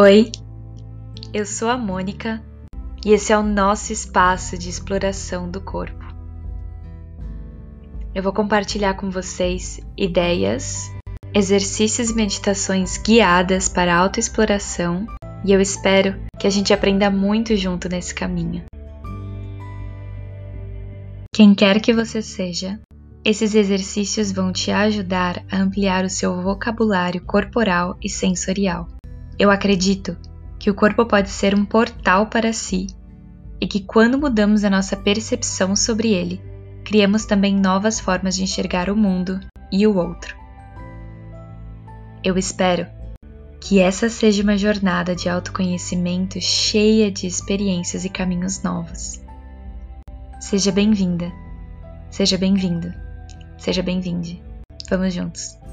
Oi, eu sou a Mônica e esse é o nosso espaço de exploração do corpo. Eu vou compartilhar com vocês ideias, exercícios e meditações guiadas para autoexploração e eu espero que a gente aprenda muito junto nesse caminho. Quem quer que você seja, esses exercícios vão te ajudar a ampliar o seu vocabulário corporal e sensorial. Eu acredito que o corpo pode ser um portal para si e que quando mudamos a nossa percepção sobre ele, criamos também novas formas de enxergar o mundo e o outro. Eu espero que essa seja uma jornada de autoconhecimento cheia de experiências e caminhos novos. Seja bem-vinda, seja bem-vindo, seja bem-vinde. Vamos juntos!